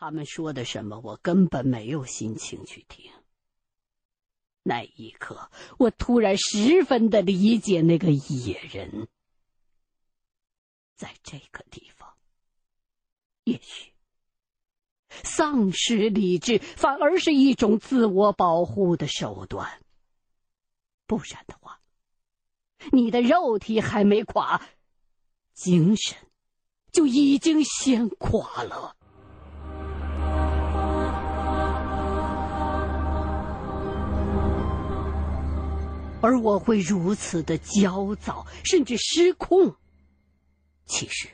他们说的什么，我根本没有心情去听。那一刻，我突然十分的理解那个野人。在这个地方，也许丧失理智反而是一种自我保护的手段。不然的话，你的肉体还没垮，精神就已经先垮了。而我会如此的焦躁，甚至失控。其实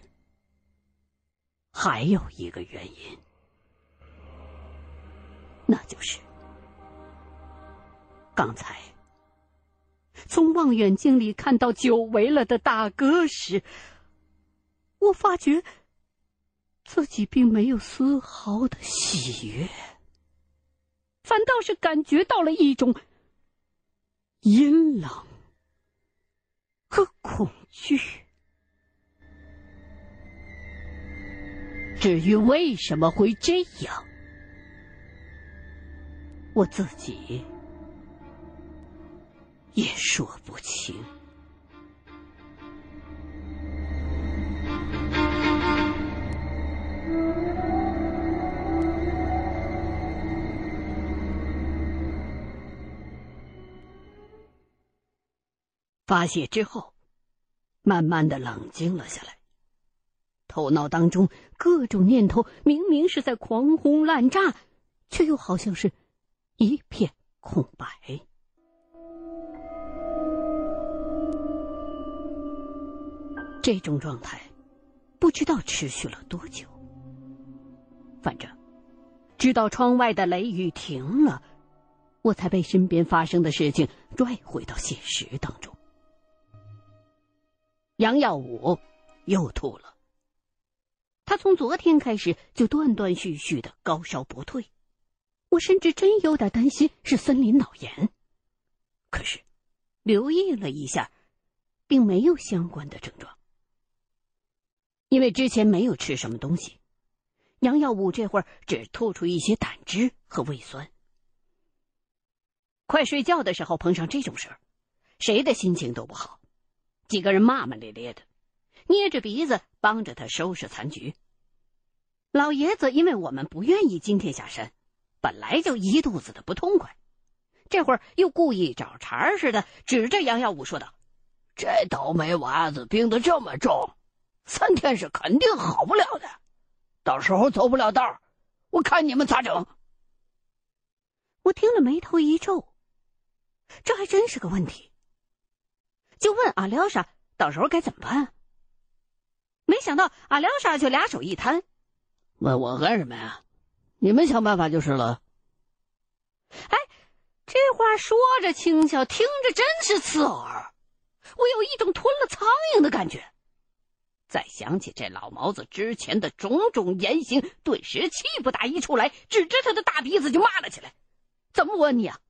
还有一个原因，那就是刚才从望远镜里看到久违了的大哥时，我发觉自己并没有丝毫的喜悦，反倒是感觉到了一种。阴冷和恐惧。至于为什么会这样，我自己也说不清。发泄之后，慢慢的冷静了下来。头脑当中各种念头明明是在狂轰滥炸，却又好像是一片空白。这种状态不知道持续了多久。反正，直到窗外的雷雨停了，我才被身边发生的事情拽回到现实当中。杨耀武又吐了。他从昨天开始就断断续续的高烧不退，我甚至真有点担心是森林脑炎。可是，留意了一下，并没有相关的症状。因为之前没有吃什么东西，杨耀武这会儿只吐出一些胆汁和胃酸。快睡觉的时候碰上这种事儿，谁的心情都不好。几个人骂骂咧咧的，捏着鼻子帮着他收拾残局。老爷子因为我们不愿意今天下山，本来就一肚子的不痛快，这会儿又故意找茬似的，指着杨耀武说道：“这倒霉娃子病得这么重，三天是肯定好不了的，到时候走不了道我看你们咋整？”我听了眉头一皱，这还真是个问题。就问阿廖沙，到时候该怎么办？没想到阿廖沙就俩手一摊：“问我干什么呀？你们想办法就是了。”哎，这话说着轻巧，听着真是刺耳。我有一种吞了苍蝇的感觉。再想起这老毛子之前的种种言行，顿时气不打一处来，指着他的大鼻子就骂了起来：“怎么问你啊？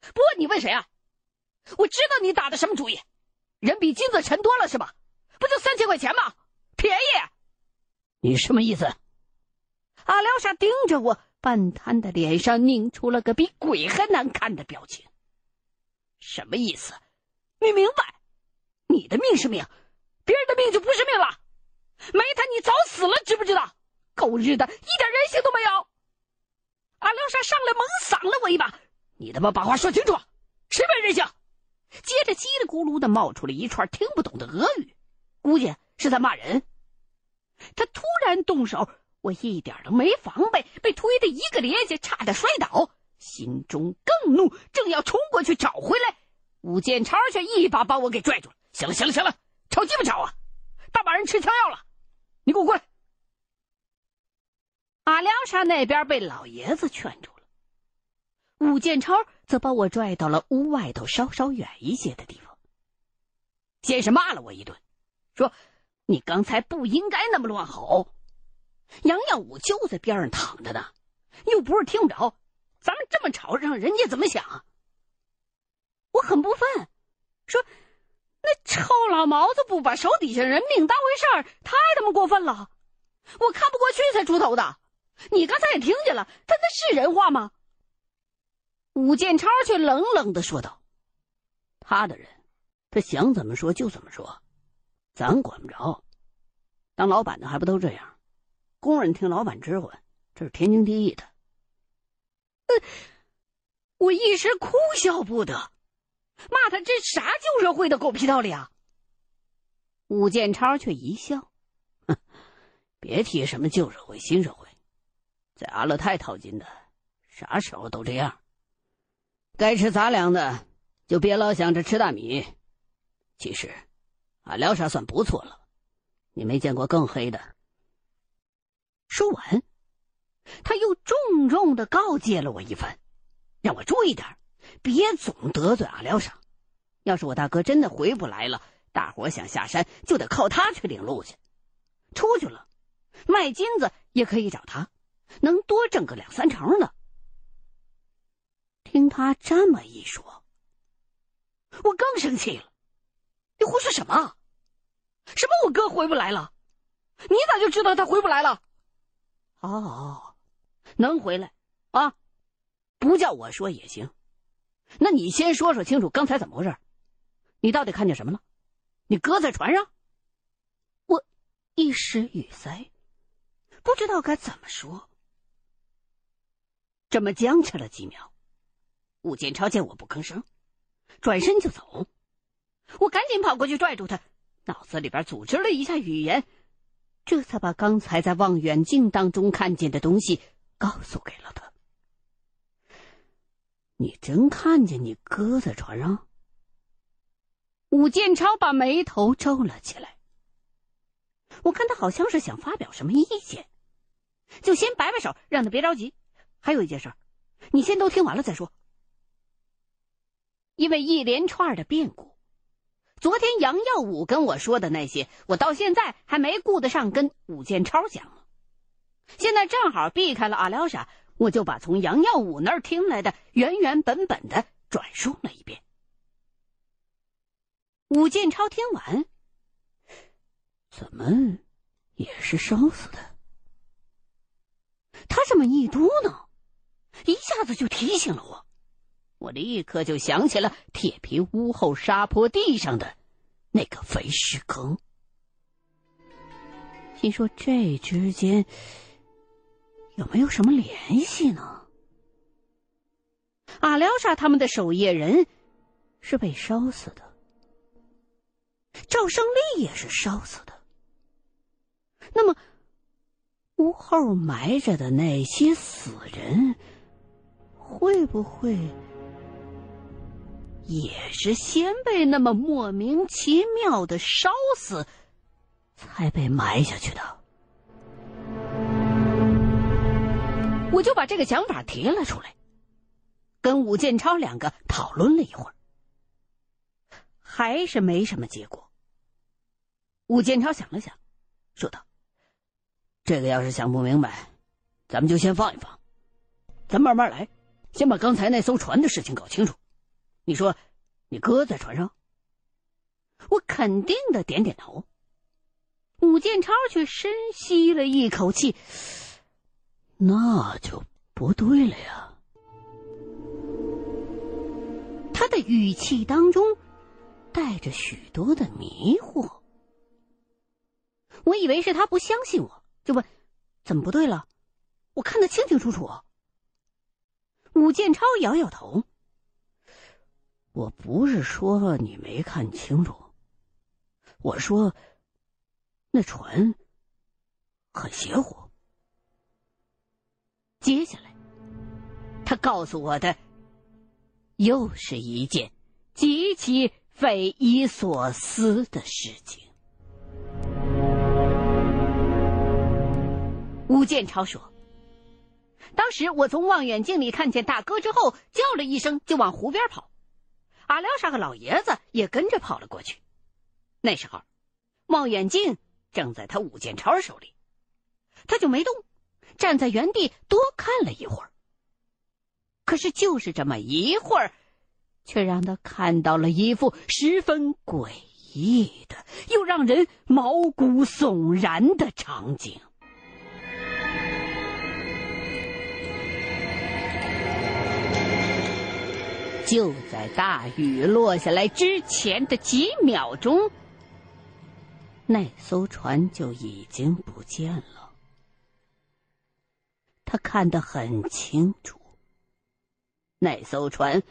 不问你问谁啊？”我知道你打的什么主意，人比金子沉多了是吧？不就三千块钱吗？便宜！你什么意思？阿廖沙盯着我，半瘫的脸上拧出了个比鬼还难看的表情。什么意思？你明白？你的命是命，别人的命就不是命了。没他你早死了，知不知道？狗日的，一点人性都没有！阿廖沙上来猛搡了我一把，你他妈把话说清楚，谁没人性？接着叽里咕噜的冒出了一串听不懂的俄语，估计是在骂人。他突然动手，我一点都没防备，被推的一个趔趄，差点摔倒，心中更怒，正要冲过去找回来，武建超却一把把我给拽住了。行了，行了，行了，吵鸡巴吵啊！大把人吃枪药了，你给我过来。阿廖沙那边被老爷子劝住了，武建超。则把我拽到了屋外头稍稍远一些的地方。先是骂了我一顿，说：“你刚才不应该那么乱吼。”杨耀武就在边上躺着呢，又不是听不着，咱们这么吵，让人家怎么想？我很不忿，说：“那臭老毛子不把手底下人命当回事儿，太他妈过分了！我看不过去才出头的，你刚才也听见了，他那是人话吗？武建超却冷冷的说道：“他的人，他想怎么说就怎么说，咱管不着。当老板的还不都这样？工人听老板指挥，这是天经地义的。”我一时哭笑不得，骂他这啥旧社会的狗屁道理啊！武建超却一笑：“哼，别提什么旧社会、新社会，在阿勒泰淘金的，啥时候都这样。”该吃杂粮的，就别老想着吃大米。其实，俺辽沙算不错了，你没见过更黑的。说完，他又重重的告诫了我一番，让我注意点，别总得罪阿辽沙。要是我大哥真的回不来了，大伙想下山就得靠他去领路去。出去了，卖金子也可以找他，能多挣个两三成呢。听他这么一说，我更生气了。你胡说什么？什么我哥回不来了？你咋就知道他回不来了？哦，能回来啊？不叫我说也行。那你先说说清楚刚才怎么回事？你到底看见什么了？你哥在船上？我一时语塞，不知道该怎么说。这么僵持了几秒。武建超见我不吭声，转身就走。我赶紧跑过去拽住他，脑子里边组织了一下语言，这才把刚才在望远镜当中看见的东西告诉给了他。你真看见你哥在船上？武建超把眉头皱了起来。我看他好像是想发表什么意见，就先摆摆手，让他别着急。还有一件事，你先都听完了再说。因为一连串的变故，昨天杨耀武跟我说的那些，我到现在还没顾得上跟武建超讲呢。现在正好避开了阿廖沙，我就把从杨耀武那儿听来的原原本本的转述了一遍。武建超听完，怎么也是烧死的？他这么一嘟囔，一下子就提醒了我。我立刻就想起了铁皮屋后沙坡地上的那个肥尸坑，心说这之间有没有什么联系呢？阿廖沙他们的守夜人是被烧死的，赵胜利也是烧死的。那么屋后埋着的那些死人，会不会？也是先被那么莫名其妙的烧死，才被埋下去的。我就把这个想法提了出来，跟武建超两个讨论了一会儿，还是没什么结果。武建超想了想，说道：“这个要是想不明白，咱们就先放一放，咱慢慢来，先把刚才那艘船的事情搞清楚。”你说，你哥在船上？我肯定的点点头。武建超却深吸了一口气，那就不对了呀。他的语气当中带着许多的迷惑。我以为是他不相信我，就问：“怎么不对了？我看得清清楚楚。”武建超摇摇头。我不是说你没看清楚，我说那船很邪乎。接下来，他告诉我的又是一件极其匪夷所思的事情。吴建超说：“当时我从望远镜里看见大哥之后，叫了一声，就往湖边跑。”阿廖沙和老爷子也跟着跑了过去。那时候，望远镜正在他武建超手里，他就没动，站在原地多看了一会儿。可是就是这么一会儿，却让他看到了一幅十分诡异的又让人毛骨悚然的场景。就在大雨落下来之前的几秒钟，那艘船就已经不见了。他看得很清楚，那艘船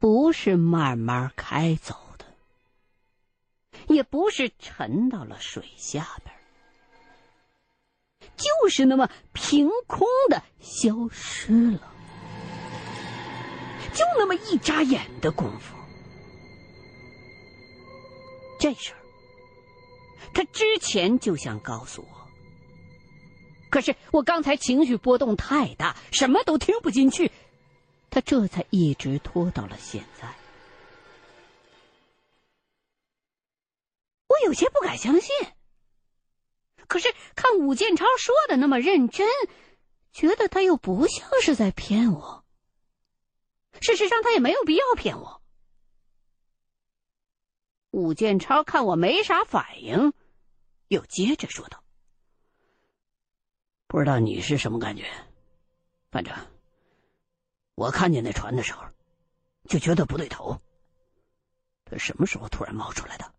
不是慢慢开走的，也不是沉到了水下边，就是那么凭空的消失了。就那么一眨眼的功夫，这事儿他之前就想告诉我，可是我刚才情绪波动太大，什么都听不进去，他这才一直拖到了现在。我有些不敢相信，可是看武建超说的那么认真，觉得他又不像是在骗我。事实上，他也没有必要骗我。武建超看我没啥反应，又接着说道：“不知道你是什么感觉，反正我看见那船的时候，就觉得不对头。他什么时候突然冒出来的？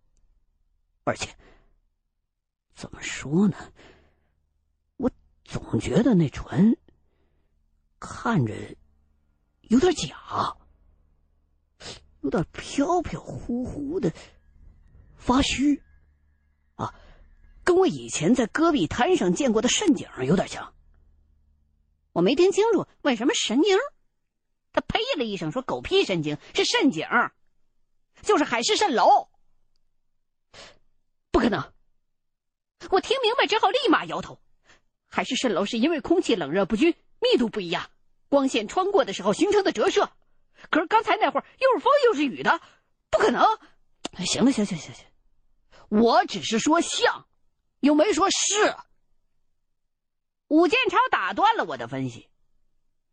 而且，怎么说呢？我总觉得那船看着……”有点假，有点飘飘忽忽的，发虚，啊，跟我以前在戈壁滩上见过的蜃景有点像。我没听清楚问什么神经，他呸了一声说：“狗屁神经是蜃景，就是海市蜃楼，不可能。”我听明白之后立马摇头，海市蜃楼是因为空气冷热不均，密度不一样。光线穿过的时候形成的折射，可是刚才那会儿又是风又是雨的，不可能。行了，行行行行，我只是说像，又没说是。武建超打断了我的分析，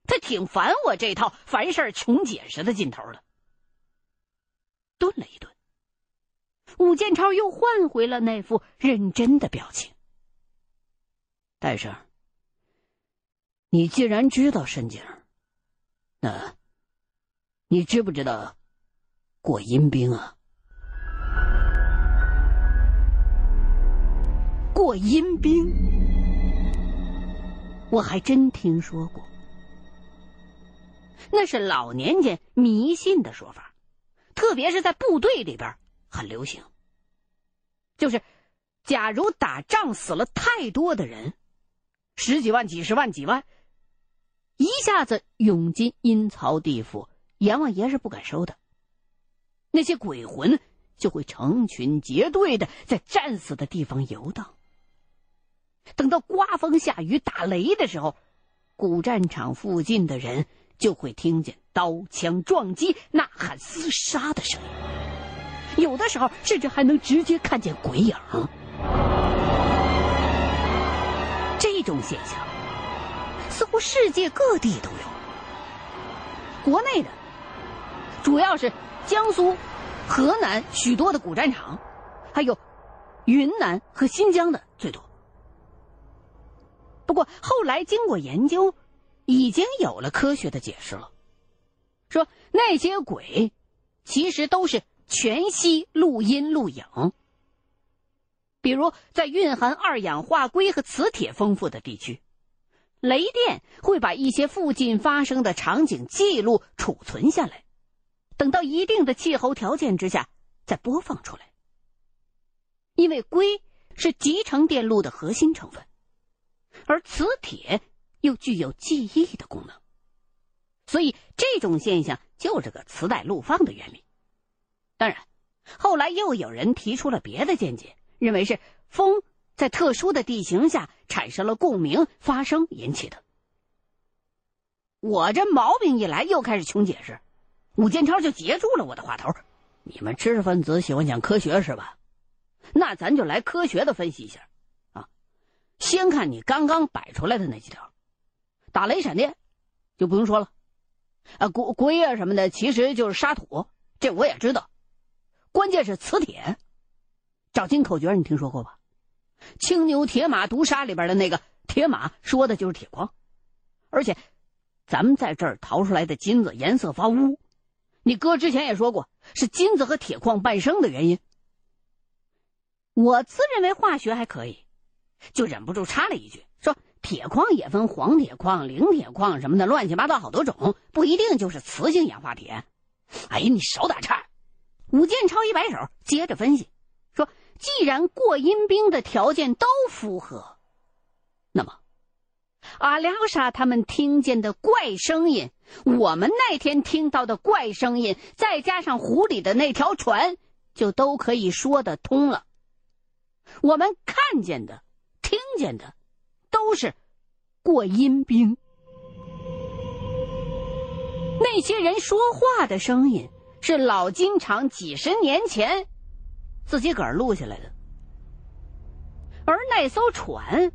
他挺烦我这套凡事穷解释的劲头的。顿了一顿，武建超又换回了那副认真的表情。戴生。你既然知道深井，那，你知不知道过阴兵啊？过阴兵，我还真听说过。那是老年间迷信的说法，特别是在部队里边很流行。就是，假如打仗死了太多的人，十几万、几十万、几万。一下子涌进阴曹地府，阎王爷是不敢收的。那些鬼魂就会成群结队的在战死的地方游荡。等到刮风下雨打雷的时候，古战场附近的人就会听见刀枪撞击、呐喊厮杀的声音，有的时候甚至还能直接看见鬼影。这种现象。似乎世界各地都有，国内的主要是江苏、河南许多的古战场，还有云南和新疆的最多。不过后来经过研究，已经有了科学的解释了，说那些鬼其实都是全息录音录影，比如在蕴含二氧化硅和磁铁丰富的地区。雷电会把一些附近发生的场景记录储存下来，等到一定的气候条件之下再播放出来。因为硅是集成电路的核心成分，而磁铁又具有记忆的功能，所以这种现象就是个磁带录放的原理。当然，后来又有人提出了别的见解，认为是风。在特殊的地形下产生了共鸣，发声引起的。我这毛病一来，又开始穷解释，武建超就截住了我的话头：“你们知识分子喜欢讲科学是吧？那咱就来科学的分析一下，啊，先看你刚刚摆出来的那几条，打雷闪电，就不用说了，啊，龟龟啊什么的，其实就是沙土，这我也知道。关键是磁铁，找金口诀，你听说过吧？”青牛铁马毒杀里边的那个铁马，说的就是铁矿，而且，咱们在这儿淘出来的金子颜色发乌，你哥之前也说过，是金子和铁矿伴生的原因。我自认为化学还可以，就忍不住插了一句，说铁矿也分黄铁矿、磷铁矿什么的，乱七八糟好多种，不一定就是磁性氧化铁。哎呀，你少打岔！武建超一摆手，接着分析：“既然过阴兵的条件都符合，那么阿廖沙他们听见的怪声音，我们那天听到的怪声音，再加上湖里的那条船，就都可以说得通了。我们看见的、听见的，都是过阴兵。那些人说话的声音。”是老金厂几十年前自己个儿录下来的，而那艘船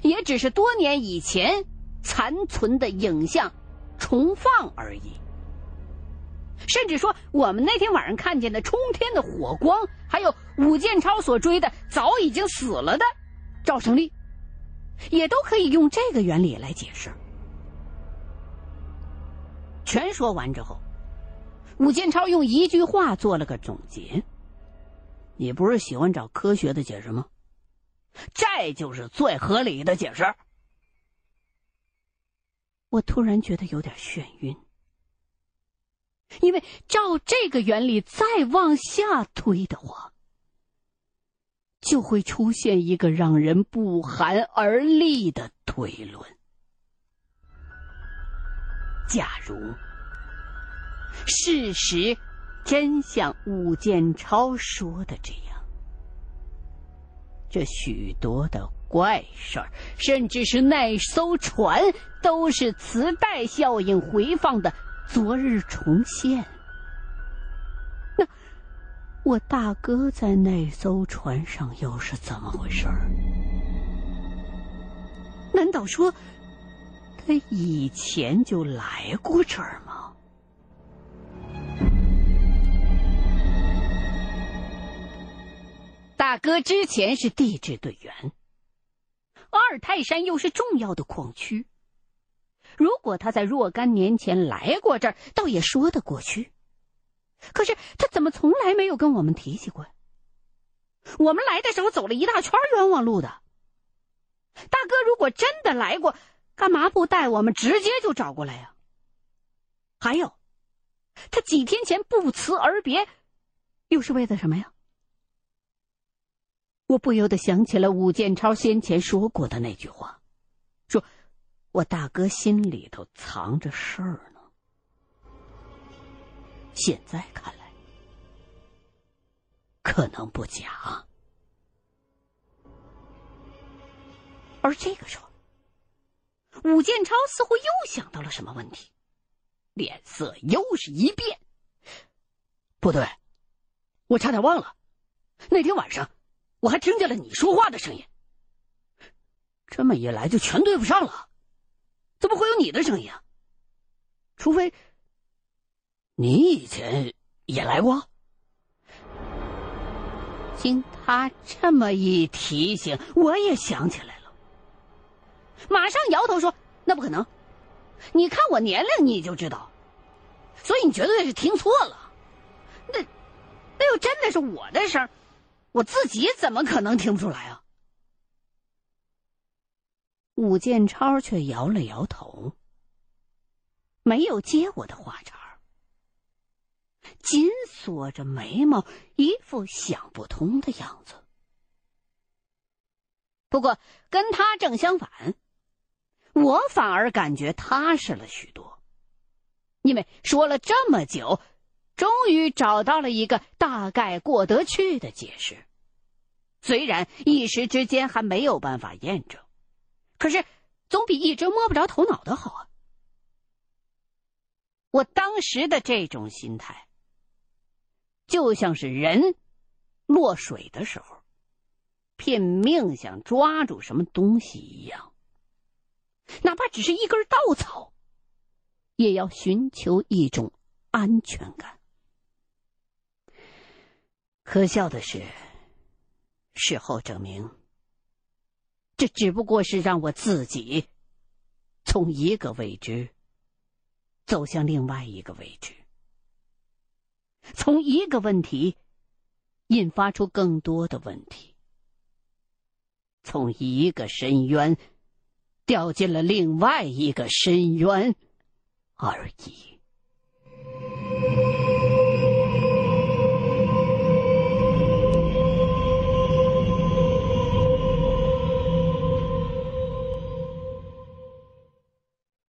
也只是多年以前残存的影像重放而已。甚至说，我们那天晚上看见的冲天的火光，还有武建超所追的早已经死了的赵胜利，也都可以用这个原理来解释。全说完之后。武建超用一句话做了个总结：“你不是喜欢找科学的解释吗？这就是最合理的解释。”我突然觉得有点眩晕，因为照这个原理再往下推的话，就会出现一个让人不寒而栗的推论：假如。事实真像武建超说的这样，这许多的怪事儿，甚至是那艘船，都是磁带效应回放的昨日重现。那我大哥在那艘船上又是怎么回事儿？难道说他以前就来过这儿吗？大哥之前是地质队员，阿尔泰山又是重要的矿区。如果他在若干年前来过这儿，倒也说得过去。可是他怎么从来没有跟我们提起过？我们来的时候走了一大圈冤枉路的。大哥如果真的来过，干嘛不带我们直接就找过来呀？还有，他几天前不辞而别，又是为了什么呀？我不由得想起了武建超先前说过的那句话，说：“我大哥心里头藏着事儿呢。”现在看来，可能不假。而这个时候，武建超似乎又想到了什么问题，脸色又是一变。不对，我差点忘了，那天晚上。我还听见了你说话的声音，这么一来就全对不上了，怎么会有你的声音啊？除非你以前也来过。经他这么一提醒，我也想起来了，马上摇头说：“那不可能，你看我年龄你就知道，所以你绝对是听错了。那那又真的是我的声。”我自己怎么可能听不出来啊？武建超却摇了摇头，没有接我的话茬紧锁着眉毛，一副想不通的样子。不过跟他正相反，我反而感觉踏实了许多，因为说了这么久。终于找到了一个大概过得去的解释，虽然一时之间还没有办法验证，可是总比一直摸不着头脑的好啊！我当时的这种心态，就像是人落水的时候，拼命想抓住什么东西一样，哪怕只是一根稻草，也要寻求一种安全感。可笑的是，事后证明，这只不过是让我自己从一个未知走向另外一个未知，从一个问题引发出更多的问题，从一个深渊掉进了另外一个深渊而已。